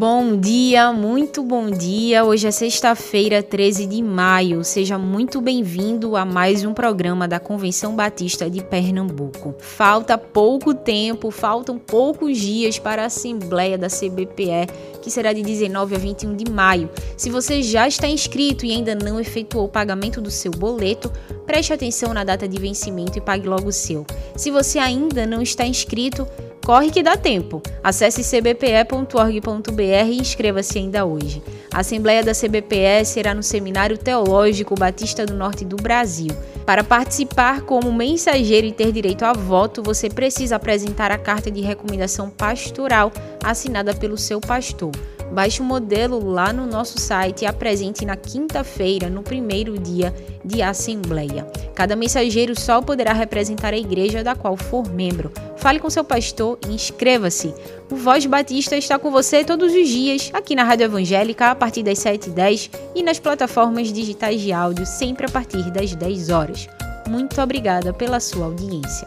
Bom dia, muito bom dia. Hoje é sexta-feira, 13 de maio. Seja muito bem-vindo a mais um programa da Convenção Batista de Pernambuco. Falta pouco tempo, faltam poucos dias para a Assembleia da CBPE, que será de 19 a 21 de maio. Se você já está inscrito e ainda não efetuou o pagamento do seu boleto, preste atenção na data de vencimento e pague logo o seu. Se você ainda não está inscrito, Corre que dá tempo. Acesse cbpe.org.br e inscreva-se ainda hoje. A Assembleia da CBPE será no Seminário Teológico Batista do Norte do Brasil. Para participar como mensageiro e ter direito a voto, você precisa apresentar a carta de recomendação pastoral assinada pelo seu pastor. Baixe o modelo lá no nosso site e apresente na quinta-feira, no primeiro dia de assembleia. Cada mensageiro só poderá representar a igreja da qual for membro. Fale com seu pastor e inscreva-se. O Voz Batista está com você todos os dias, aqui na Rádio Evangélica, a partir das 7h10 e nas plataformas digitais de áudio, sempre a partir das 10 horas. Muito obrigada pela sua audiência.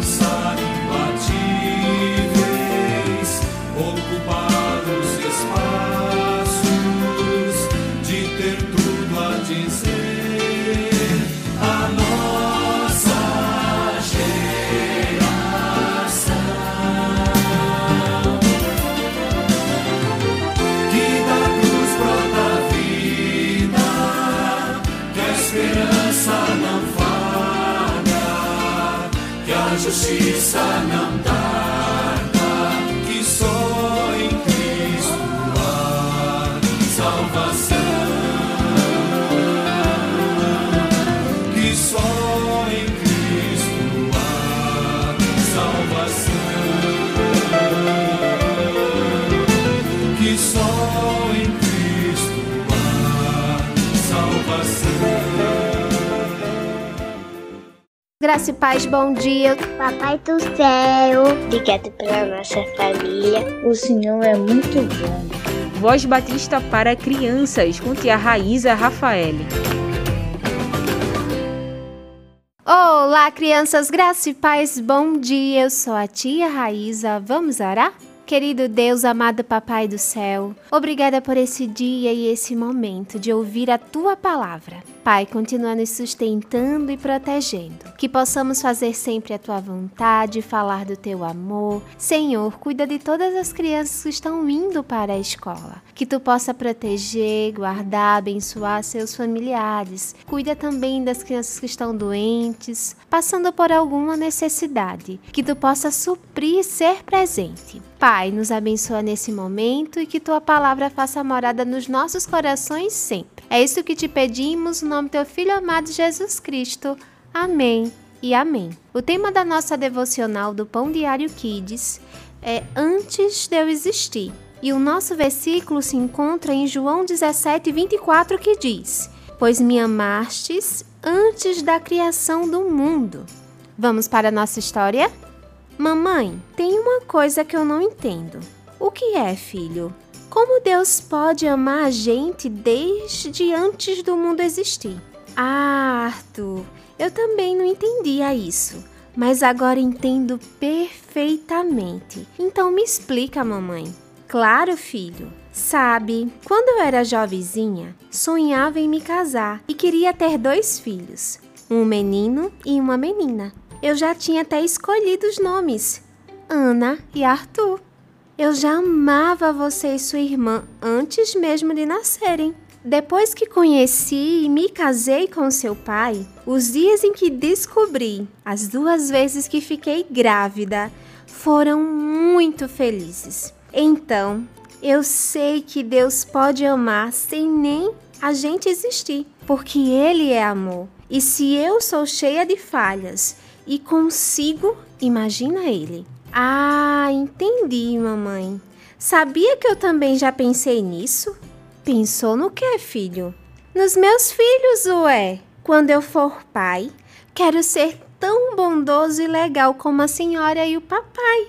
De que a justiça não Graça e paz, bom dia. Papai do céu, obrigado pela nossa família. O Senhor é muito bom. Voz Batista para crianças, com tia Raíza Rafael. Olá, crianças, graça e paz, bom dia. Eu sou a tia Raíza. Vamos orar? Querido Deus, amado Papai do céu, obrigada por esse dia e esse momento de ouvir a tua palavra. Pai, continua nos sustentando e protegendo. Que possamos fazer sempre a tua vontade, falar do teu amor. Senhor, cuida de todas as crianças que estão indo para a escola. Que tu possa proteger, guardar, abençoar seus familiares. Cuida também das crianças que estão doentes, passando por alguma necessidade. Que tu possa suprir e ser presente. Pai, nos abençoa nesse momento e que tua palavra faça morada nos nossos corações sempre. É isso que te pedimos no nome do teu filho amado Jesus Cristo. Amém e amém. O tema da nossa devocional do Pão Diário Kids é Antes de eu existir. E o nosso versículo se encontra em João 17, 24, que diz: Pois me amastes antes da criação do mundo. Vamos para a nossa história? Mamãe, tem uma coisa que eu não entendo. O que é, filho? Como Deus pode amar a gente desde antes do mundo existir? Ah, Arthur, eu também não entendia isso, mas agora entendo perfeitamente. Então me explica, mamãe. Claro, filho. Sabe, quando eu era jovenzinha, sonhava em me casar e queria ter dois filhos, um menino e uma menina. Eu já tinha até escolhido os nomes: Ana e Arthur. Eu já amava você e sua irmã antes mesmo de nascerem. Depois que conheci e me casei com seu pai, os dias em que descobri, as duas vezes que fiquei grávida, foram muito felizes. Então, eu sei que Deus pode amar sem nem a gente existir, porque Ele é amor. E se eu sou cheia de falhas e consigo, imagina Ele. Ah, entendi, mamãe. Sabia que eu também já pensei nisso? Pensou no que, filho? Nos meus filhos, ué. Quando eu for pai, quero ser tão bondoso e legal como a senhora e o papai.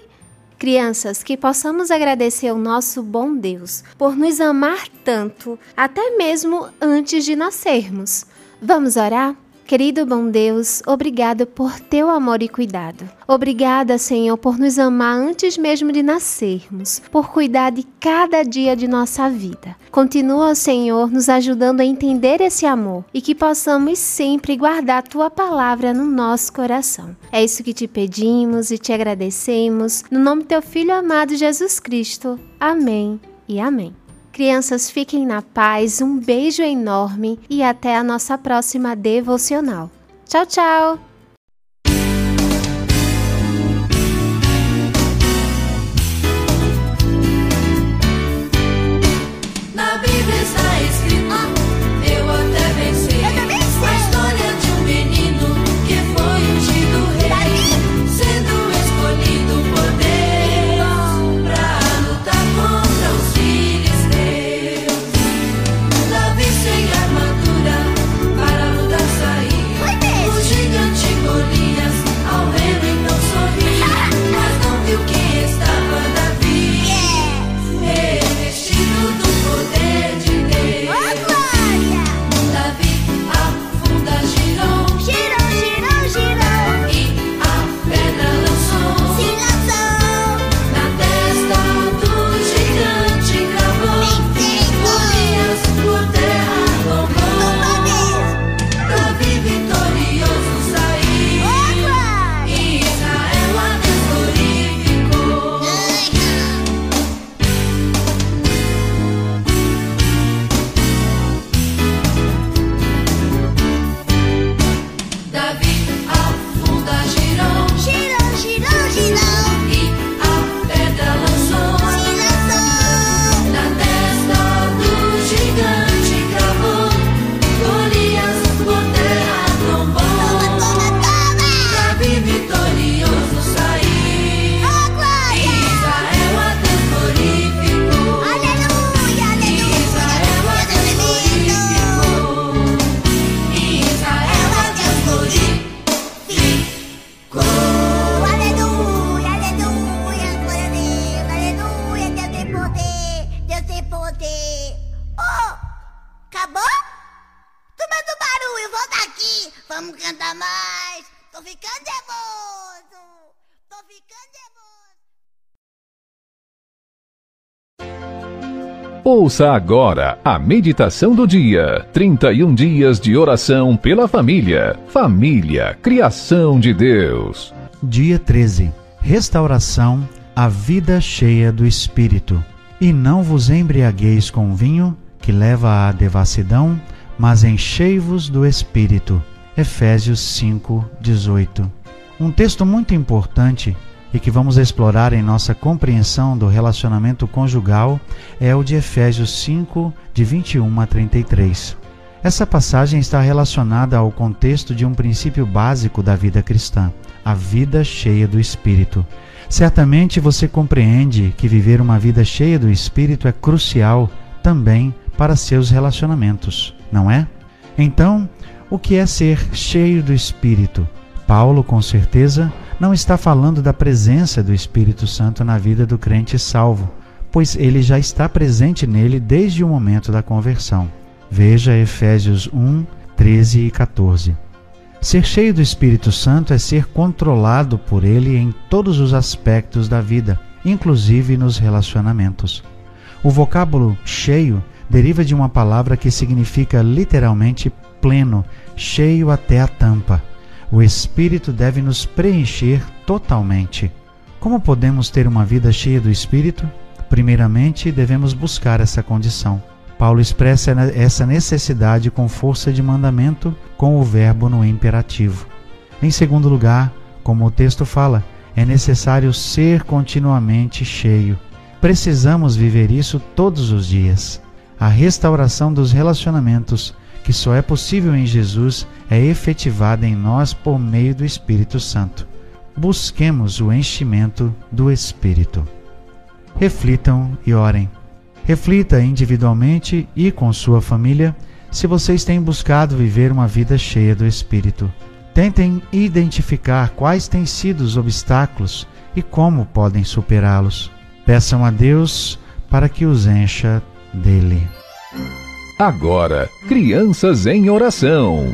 Crianças, que possamos agradecer ao nosso bom Deus por nos amar tanto, até mesmo antes de nascermos. Vamos orar? Querido bom Deus, obrigado por teu amor e cuidado. Obrigada, Senhor, por nos amar antes mesmo de nascermos, por cuidar de cada dia de nossa vida. Continua, Senhor, nos ajudando a entender esse amor e que possamos sempre guardar tua palavra no nosso coração. É isso que te pedimos e te agradecemos, no nome do teu filho amado Jesus Cristo. Amém e amém. Crianças, fiquem na paz, um beijo enorme e até a nossa próxima devocional. Tchau, tchau! Ouça agora a meditação do dia. 31 dias de oração pela família. Família, criação de Deus. Dia 13. Restauração à vida cheia do Espírito. E não vos embriagueis com vinho, que leva à devassidão, mas enchei-vos do Espírito. Efésios 5, 18. Um texto muito importante e que vamos explorar em nossa compreensão do relacionamento conjugal é o de Efésios 5, de 21 a 33. Essa passagem está relacionada ao contexto de um princípio básico da vida cristã, a vida cheia do Espírito. Certamente você compreende que viver uma vida cheia do Espírito é crucial também para seus relacionamentos, não é? Então, o que é ser cheio do Espírito? Paulo, com certeza, não está falando da presença do Espírito Santo na vida do crente salvo, pois ele já está presente nele desde o momento da conversão. Veja Efésios 1, 13 e 14. Ser cheio do Espírito Santo é ser controlado por ele em todos os aspectos da vida, inclusive nos relacionamentos. O vocábulo cheio deriva de uma palavra que significa literalmente pleno, cheio até a tampa. O Espírito deve nos preencher totalmente. Como podemos ter uma vida cheia do Espírito? Primeiramente, devemos buscar essa condição. Paulo expressa essa necessidade com força de mandamento com o verbo no imperativo. Em segundo lugar, como o texto fala, é necessário ser continuamente cheio. Precisamos viver isso todos os dias. A restauração dos relacionamentos, que só é possível em Jesus, é efetivada em nós por meio do Espírito Santo. Busquemos o enchimento do Espírito. Reflitam e orem. Reflita individualmente e com sua família se vocês têm buscado viver uma vida cheia do Espírito. Tentem identificar quais têm sido os obstáculos e como podem superá-los. Peçam a Deus para que os encha dele. Agora, crianças em oração.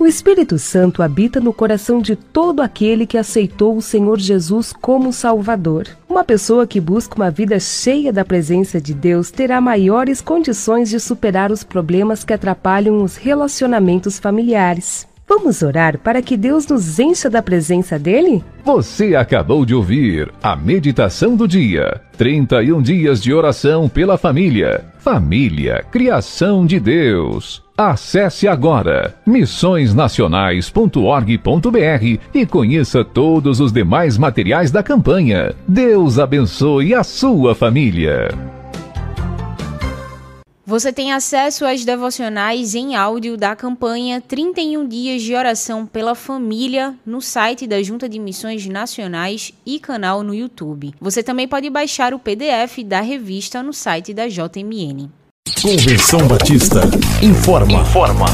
O Espírito Santo habita no coração de todo aquele que aceitou o Senhor Jesus como Salvador. Uma pessoa que busca uma vida cheia da presença de Deus terá maiores condições de superar os problemas que atrapalham os relacionamentos familiares. Vamos orar para que Deus nos encha da presença dele? Você acabou de ouvir a meditação do dia. 31 dias de oração pela família. Família, criação de Deus. Acesse agora missõesnacionais.org.br e conheça todos os demais materiais da campanha. Deus abençoe a sua família. Você tem acesso às devocionais em áudio da campanha 31 Dias de Oração pela Família no site da Junta de Missões Nacionais e canal no YouTube. Você também pode baixar o PDF da revista no site da JMN. Convenção Batista informa. Informa.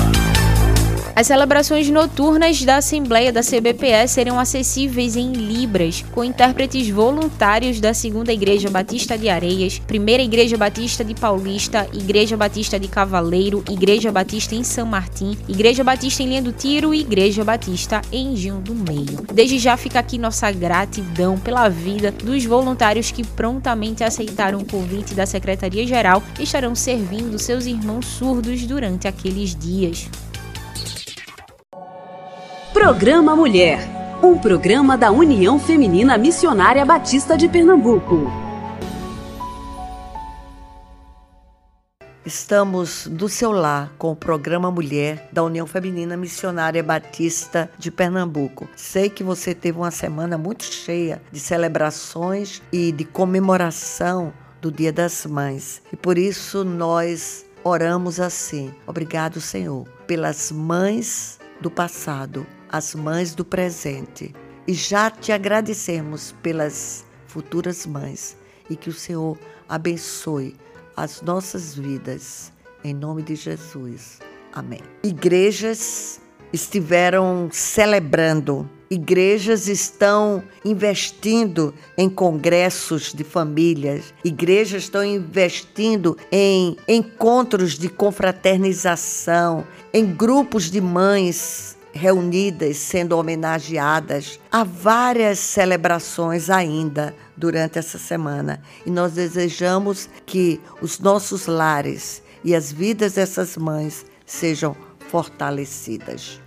As celebrações noturnas da Assembleia da CBPE serão acessíveis em Libras, com intérpretes voluntários da Segunda Igreja Batista de Areias, Primeira Igreja Batista de Paulista, Igreja Batista de Cavaleiro, Igreja Batista em São Martim, Igreja Batista em Linha do Tiro e Igreja Batista em Gil do Meio. Desde já fica aqui nossa gratidão pela vida dos voluntários que prontamente aceitaram o convite da Secretaria-Geral e estarão servindo seus irmãos surdos durante aqueles dias. Programa Mulher, um programa da União Feminina Missionária Batista de Pernambuco. Estamos do seu lar com o programa Mulher da União Feminina Missionária Batista de Pernambuco. Sei que você teve uma semana muito cheia de celebrações e de comemoração do Dia das Mães. E por isso nós oramos assim. Obrigado, Senhor, pelas mães do passado, as mães do presente. E já te agradecemos pelas futuras mães e que o Senhor abençoe as nossas vidas. Em nome de Jesus. Amém. Igrejas estiveram celebrando, igrejas estão investindo em congressos de famílias, igrejas estão investindo em encontros de confraternização, em grupos de mães reunidas sendo homenageadas. Há várias celebrações ainda durante essa semana e nós desejamos que os nossos lares e as vidas dessas mães sejam fortalecidas.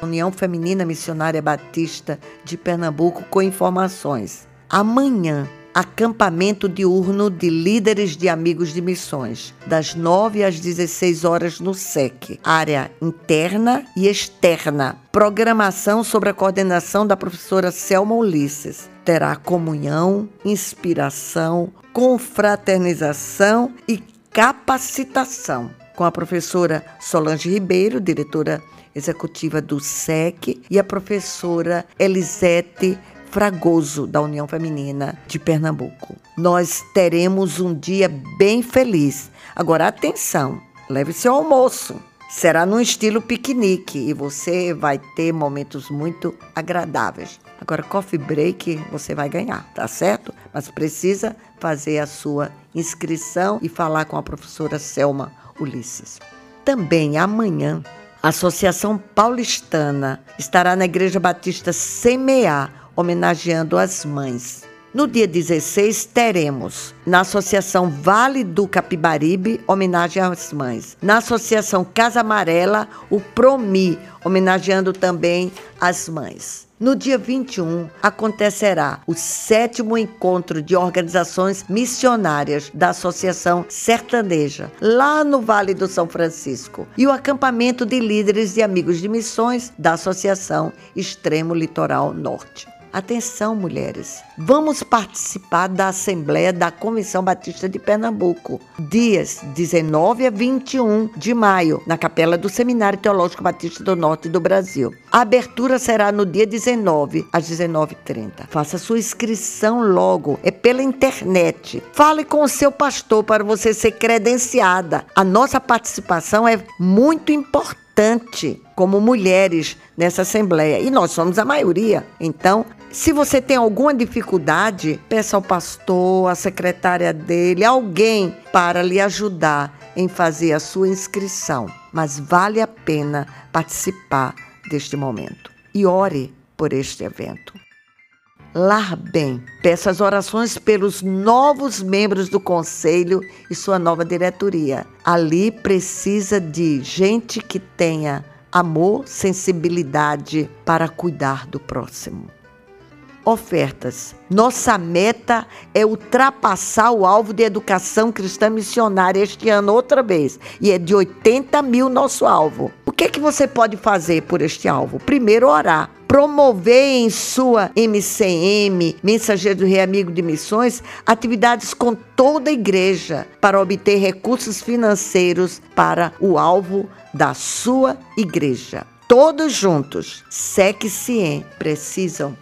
União Feminina Missionária Batista de Pernambuco com informações. Amanhã, acampamento diurno de líderes de amigos de missões, das 9 às 16 horas no SEC, área interna e externa. Programação sobre a coordenação da professora Selma Ulisses. Terá comunhão, inspiração, confraternização e capacitação com a professora Solange Ribeiro, diretora executiva do SEC, e a professora Elisete Fragoso, da União Feminina de Pernambuco. Nós teremos um dia bem feliz. Agora, atenção, leve seu almoço. Será num estilo piquenique e você vai ter momentos muito agradáveis. Agora, coffee break você vai ganhar, tá certo? Mas precisa fazer a sua inscrição e falar com a professora Selma Ulisses. Também amanhã, a Associação Paulistana estará na Igreja Batista Semear, homenageando as mães. No dia 16, teremos na Associação Vale do Capibaribe, homenagem às mães. Na Associação Casa Amarela, o Promi, homenageando também as mães. No dia 21, acontecerá o sétimo encontro de organizações missionárias da Associação Sertaneja, lá no Vale do São Francisco, e o acampamento de líderes e amigos de missões da Associação Extremo Litoral Norte. Atenção, mulheres. Vamos participar da Assembleia da Convenção Batista de Pernambuco, dias 19 a 21 de maio, na Capela do Seminário Teológico Batista do Norte do Brasil. A abertura será no dia 19, às 19h30. Faça sua inscrição logo, é pela internet. Fale com o seu pastor para você ser credenciada. A nossa participação é muito importante como mulheres nessa Assembleia. E nós somos a maioria. Então, se você tem alguma dificuldade, peça ao pastor, à secretária dele, alguém para lhe ajudar em fazer a sua inscrição. Mas vale a pena participar deste momento. E ore por este evento. Lar Bem, peço as orações pelos novos membros do conselho e sua nova diretoria. Ali precisa de gente que tenha amor, sensibilidade para cuidar do próximo. Ofertas. Nossa meta é ultrapassar o alvo de educação cristã missionária este ano outra vez. E é de 80 mil nosso alvo. O que, é que você pode fazer por este alvo? Primeiro, orar promover em sua MCM, Mensageiro do Rei Amigo de Missões, atividades com toda a igreja para obter recursos financeiros para o alvo da sua igreja. Todos juntos, SEC e CIEM, precisam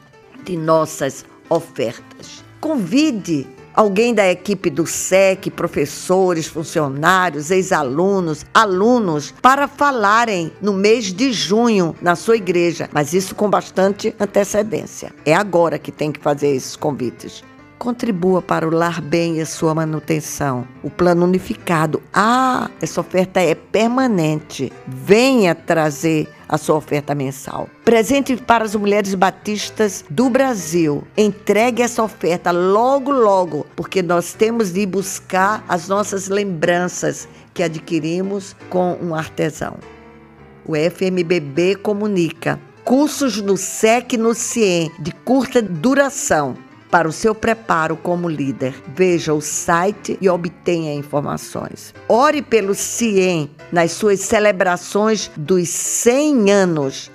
de nossas ofertas. Convide alguém da equipe do SEC, professores, funcionários, ex-alunos, alunos, para falarem no mês de junho na sua igreja, mas isso com bastante antecedência. É agora que tem que fazer esses convites. Contribua para o Lar Bem e a sua manutenção. O plano unificado. Ah, essa oferta é permanente. Venha trazer a sua oferta mensal. Presente para as mulheres batistas do Brasil. Entregue essa oferta logo, logo, porque nós temos de buscar as nossas lembranças que adquirimos com um artesão. O FMBB comunica cursos no SEC e no CIEM de curta duração para o seu preparo como líder. Veja o site e obtenha informações. Ore pelo CIEM nas suas celebrações dos 100 anos.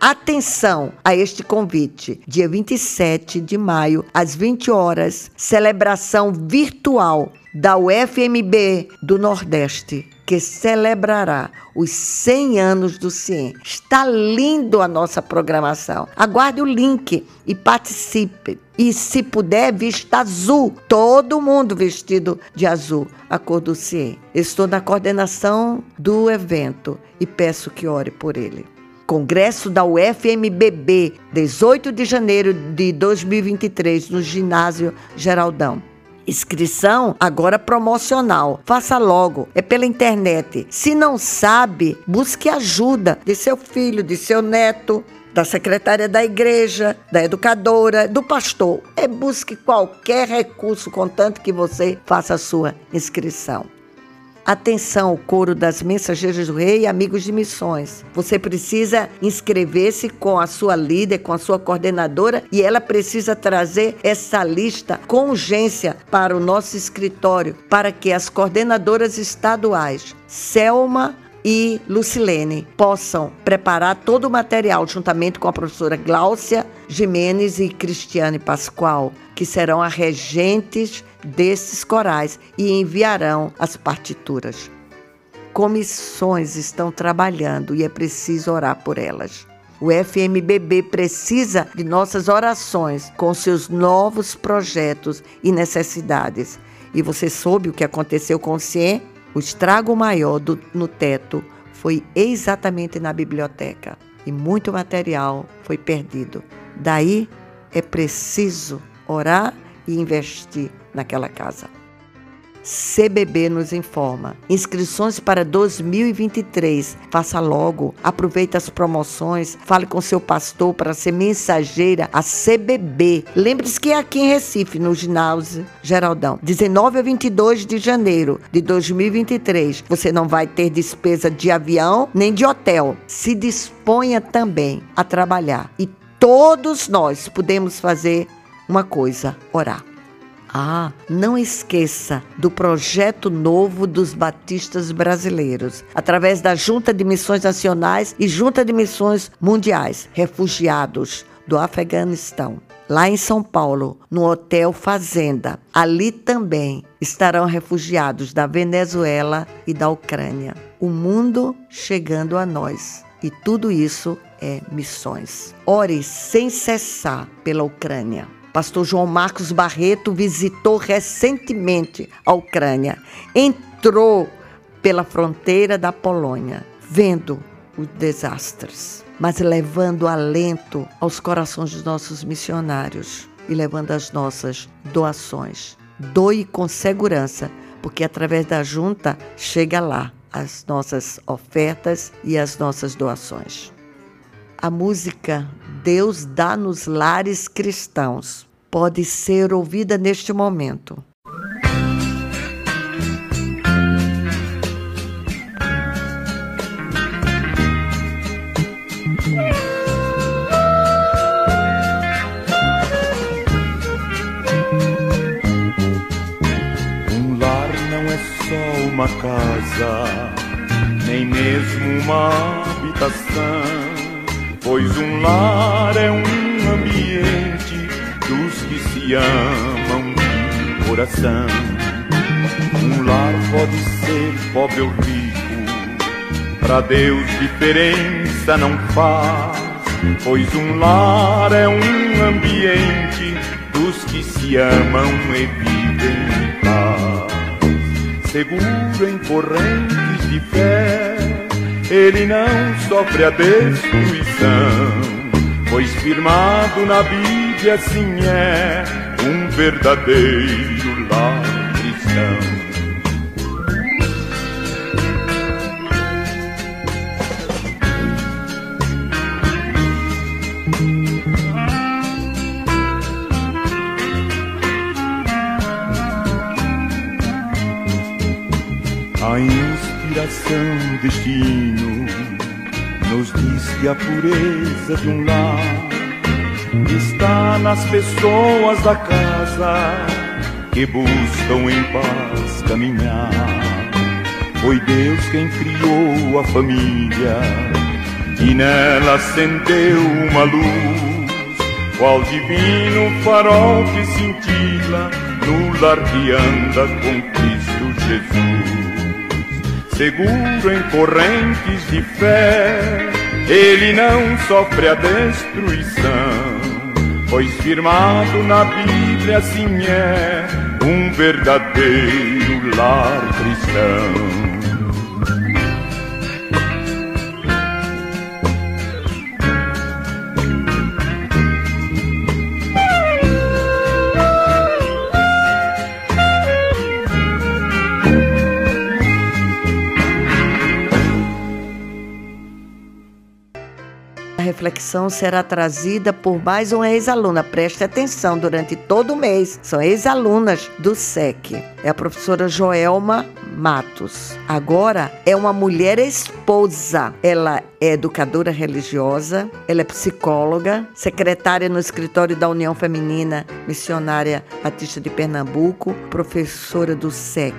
Atenção a este convite. Dia 27 de maio, às 20 horas, celebração virtual da UFMB do Nordeste, que celebrará os 100 anos do CIEM. Está lindo a nossa programação. Aguarde o link e participe. E se puder, vista azul. Todo mundo vestido de azul, a cor do CIEM. Estou na coordenação do evento e peço que ore por ele. Congresso da UFMBB, 18 de janeiro de 2023, no Ginásio Geraldão. Inscrição agora promocional. Faça logo, é pela internet. Se não sabe, busque ajuda de seu filho, de seu neto, da secretária da igreja, da educadora, do pastor. É busque qualquer recurso, contanto que você faça a sua inscrição. Atenção, coro das Mensageiras do Rei e Amigos de Missões. Você precisa inscrever-se com a sua líder, com a sua coordenadora e ela precisa trazer essa lista com urgência para o nosso escritório, para que as coordenadoras estaduais, Selma, e Lucilene possam preparar todo o material juntamente com a professora Gláucia Jimenez e Cristiane Pascoal, que serão as regentes desses corais e enviarão as partituras. Comissões estão trabalhando e é preciso orar por elas. O FMBB precisa de nossas orações com seus novos projetos e necessidades. E você soube o que aconteceu com o CIE? O estrago maior do, no teto foi exatamente na biblioteca e muito material foi perdido. Daí é preciso orar e investir naquela casa. CBB nos informa. Inscrições para 2023. Faça logo. Aproveite as promoções. Fale com seu pastor para ser mensageira a CBB. Lembre-se que é aqui em Recife, no ginásio Geraldão. 19 a 22 de janeiro de 2023. Você não vai ter despesa de avião nem de hotel. Se disponha também a trabalhar. E todos nós podemos fazer uma coisa: orar. Ah, não esqueça do projeto novo dos batistas brasileiros, através da Junta de Missões Nacionais e Junta de Missões Mundiais, refugiados do Afeganistão. Lá em São Paulo, no Hotel Fazenda. Ali também estarão refugiados da Venezuela e da Ucrânia. O mundo chegando a nós. E tudo isso é missões. Ore sem cessar pela Ucrânia. Pastor João Marcos Barreto visitou recentemente a Ucrânia. Entrou pela fronteira da Polônia, vendo os desastres, mas levando alento aos corações dos nossos missionários e levando as nossas doações. Doe com segurança, porque através da junta chega lá as nossas ofertas e as nossas doações. A música Deus dá nos lares cristãos pode ser ouvida neste momento. Um lar não é só uma casa, nem mesmo uma habitação, pois um lar é um ambiente dos que se amam de coração. Um lar pode ser pobre ou rico, pra Deus diferença não faz, pois um lar é um ambiente dos que se amam e vivem em paz. Seguro em correntes de fé, ele não sofre a destruição, pois firmado na Bíblia assim é um verdadeiro lar cristão. A deste hino nos diz que a pureza de um lar está nas pessoas da casa que buscam em paz caminhar. Foi Deus quem criou a família e nela acendeu uma luz, qual divino farol que cintila no lar que anda com Cristo Jesus. Seguro em correntes de fé, ele não sofre a destruição, pois firmado na Bíblia assim é um verdadeiro lar cristão. Reflexão será trazida por mais uma ex-aluna. Preste atenção durante todo o mês. São ex-alunas do SEC. É a professora Joelma Matos. Agora é uma mulher esposa. Ela é educadora religiosa, ela é psicóloga, secretária no escritório da União Feminina Missionária Batista de Pernambuco, professora do SEC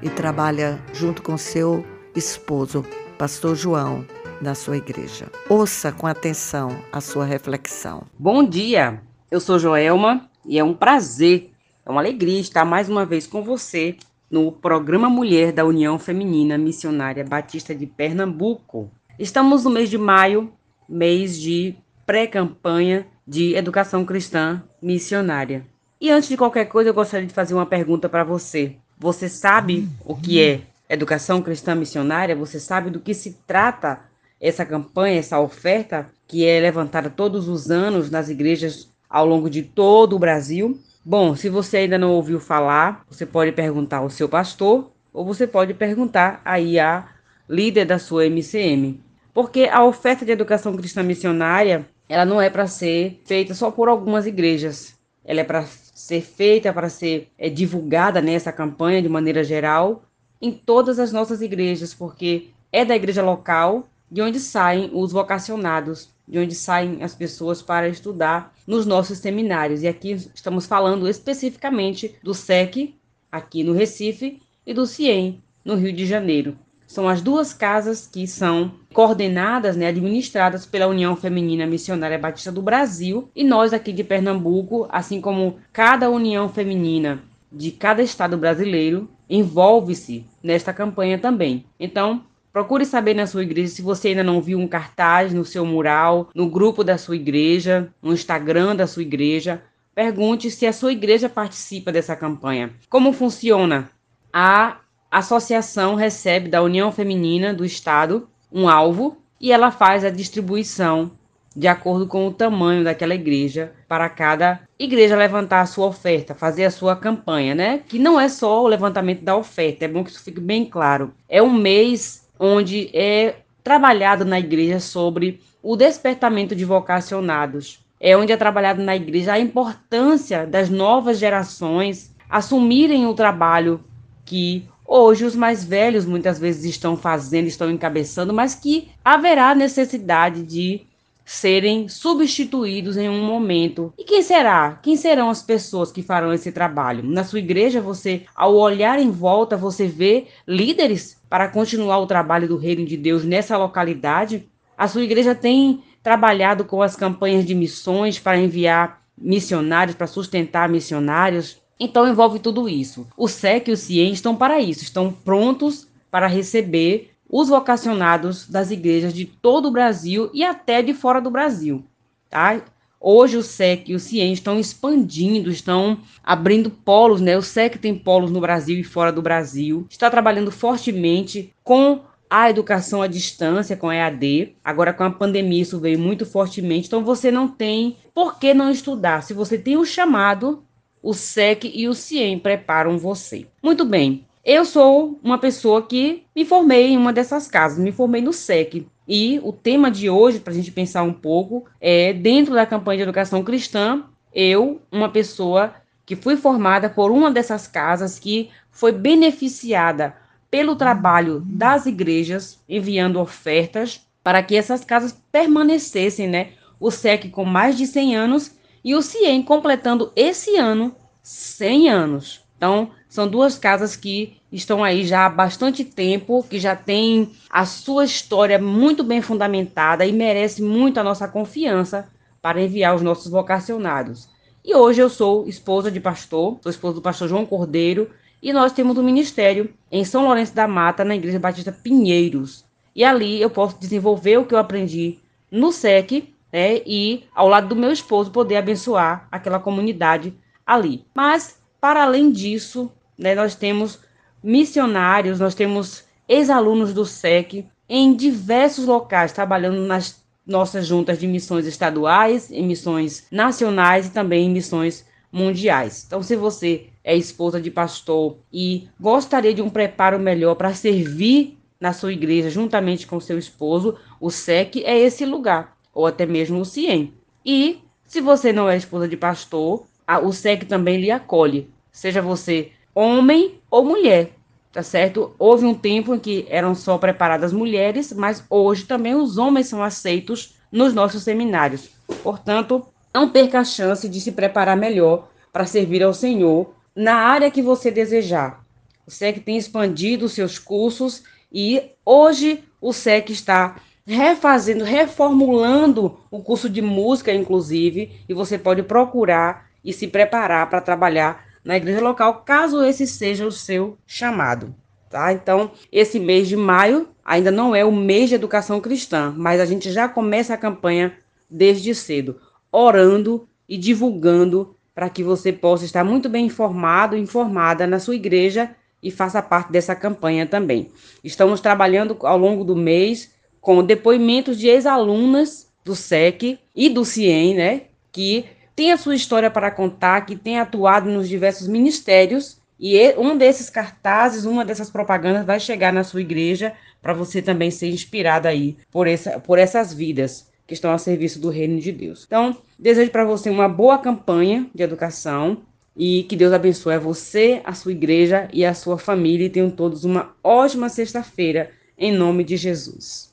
e trabalha junto com seu esposo, pastor João, na sua igreja. Ouça com atenção a sua reflexão. Bom dia, eu sou Joelma e é um prazer, é uma alegria estar mais uma vez com você no programa Mulher da União Feminina Missionária Batista de Pernambuco. Estamos no mês de maio, mês de pré-campanha de educação cristã missionária. E antes de qualquer coisa, eu gostaria de fazer uma pergunta para você. Você sabe o que é educação cristã missionária? Você sabe do que se trata essa campanha, essa oferta que é levantada todos os anos nas igrejas ao longo de todo o Brasil? Bom, se você ainda não ouviu falar, você pode perguntar ao seu pastor ou você pode perguntar aí a líder da sua MCM. Porque a oferta de educação cristã missionária, ela não é para ser feita só por algumas igrejas. Ela é para ser feita, para ser é, divulgada nessa campanha de maneira geral em todas as nossas igrejas, porque é da igreja local de onde saem os vocacionados, de onde saem as pessoas para estudar nos nossos seminários. E aqui estamos falando especificamente do SEC, aqui no Recife, e do CIEM, no Rio de Janeiro. São as duas casas que são coordenadas, né, administradas pela União Feminina Missionária Batista do Brasil. E nós aqui de Pernambuco, assim como cada união feminina de cada estado brasileiro, envolve-se nesta campanha também. Então, Procure saber na sua igreja se você ainda não viu um cartaz no seu mural, no grupo da sua igreja, no Instagram da sua igreja. Pergunte se a sua igreja participa dessa campanha. Como funciona? A associação recebe da União Feminina do Estado um alvo e ela faz a distribuição de acordo com o tamanho daquela igreja, para cada igreja levantar a sua oferta, fazer a sua campanha, né? Que não é só o levantamento da oferta, é bom que isso fique bem claro. É um mês onde é trabalhado na igreja sobre o despertamento de vocacionados. É onde é trabalhado na igreja a importância das novas gerações assumirem o trabalho que hoje os mais velhos muitas vezes estão fazendo, estão encabeçando, mas que haverá necessidade de serem substituídos em um momento. E quem será? Quem serão as pessoas que farão esse trabalho? Na sua igreja, você, ao olhar em volta, você vê líderes para continuar o trabalho do reino de Deus nessa localidade? A sua igreja tem trabalhado com as campanhas de missões para enviar missionários, para sustentar missionários? Então envolve tudo isso. O SEC e o CIEM estão para isso, estão prontos para receber os vocacionados das igrejas de todo o Brasil e até de fora do Brasil, tá? Hoje o SEC e o CIEM estão expandindo, estão abrindo polos, né? O SEC tem polos no Brasil e fora do Brasil. Está trabalhando fortemente com a educação à distância, com a EAD. Agora com a pandemia isso veio muito fortemente, então você não tem por que não estudar. Se você tem o chamado, o SEC e o CIEM preparam você. Muito bem. Eu sou uma pessoa que me formei em uma dessas casas, me formei no SEC. E o tema de hoje, para a gente pensar um pouco, é dentro da campanha de educação cristã, eu, uma pessoa que fui formada por uma dessas casas que foi beneficiada pelo trabalho das igrejas, enviando ofertas para que essas casas permanecessem, né? O SEC com mais de 100 anos e o CIEM completando esse ano 100 anos. Então, são duas casas que estão aí já há bastante tempo, que já têm a sua história muito bem fundamentada e merece muito a nossa confiança para enviar os nossos vocacionados. E hoje eu sou esposa de pastor, sou esposa do pastor João Cordeiro, e nós temos um ministério em São Lourenço da Mata, na Igreja Batista Pinheiros. E ali eu posso desenvolver o que eu aprendi no SEC, né, e ao lado do meu esposo poder abençoar aquela comunidade ali. Mas para além disso, né, nós temos missionários, nós temos ex-alunos do SEC em diversos locais, trabalhando nas nossas juntas de missões estaduais, em missões nacionais e também em missões mundiais. Então, se você é esposa de pastor e gostaria de um preparo melhor para servir na sua igreja juntamente com seu esposo, o SEC é esse lugar, ou até mesmo o CIEM. E se você não é esposa de pastor, o SEC também lhe acolhe, seja você homem ou mulher, tá certo? Houve um tempo em que eram só preparadas mulheres, mas hoje também os homens são aceitos nos nossos seminários. Portanto, não perca a chance de se preparar melhor para servir ao Senhor na área que você desejar. O SEC tem expandido seus cursos e hoje o SEC está refazendo, reformulando o curso de música, inclusive, e você pode procurar e se preparar para trabalhar na igreja local, caso esse seja o seu chamado. Tá? Então, esse mês de maio ainda não é o mês de educação cristã, mas a gente já começa a campanha desde cedo, orando e divulgando para que você possa estar muito bem informado, informada na sua igreja e faça parte dessa campanha também. Estamos trabalhando ao longo do mês com depoimentos de ex-alunas do SEC e do CIEM, né, que tem a sua história para contar, que tem atuado nos diversos ministérios, e um desses cartazes, uma dessas propagandas vai chegar na sua igreja para você também ser inspirada aí por, essa, por essas vidas que estão a serviço do reino de Deus. Então, desejo para você uma boa campanha de educação e que Deus abençoe você, a sua igreja e a sua família e tenham todos uma ótima sexta-feira em nome de Jesus.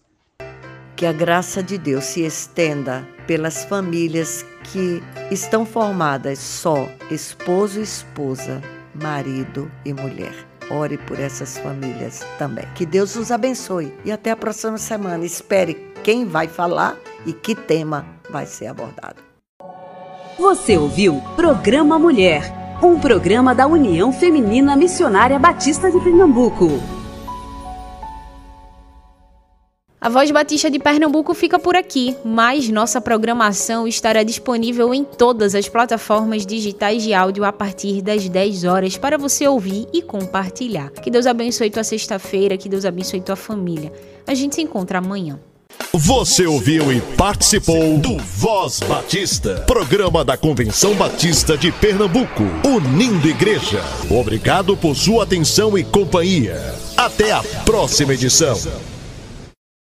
Que a graça de Deus se estenda pelas famílias que estão formadas só esposo e esposa, marido e mulher. Ore por essas famílias também. Que Deus os abençoe e até a próxima semana. Espere quem vai falar e que tema vai ser abordado. Você ouviu Programa Mulher, um programa da União Feminina Missionária Batista de Pernambuco. A Voz Batista de Pernambuco fica por aqui, mas nossa programação estará disponível em todas as plataformas digitais de áudio a partir das 10 horas para você ouvir e compartilhar. Que Deus abençoe tua sexta-feira, que Deus abençoe tua família. A gente se encontra amanhã. Você ouviu e participou do Voz Batista, programa da Convenção Batista de Pernambuco, unindo igreja. Obrigado por sua atenção e companhia. Até a próxima edição.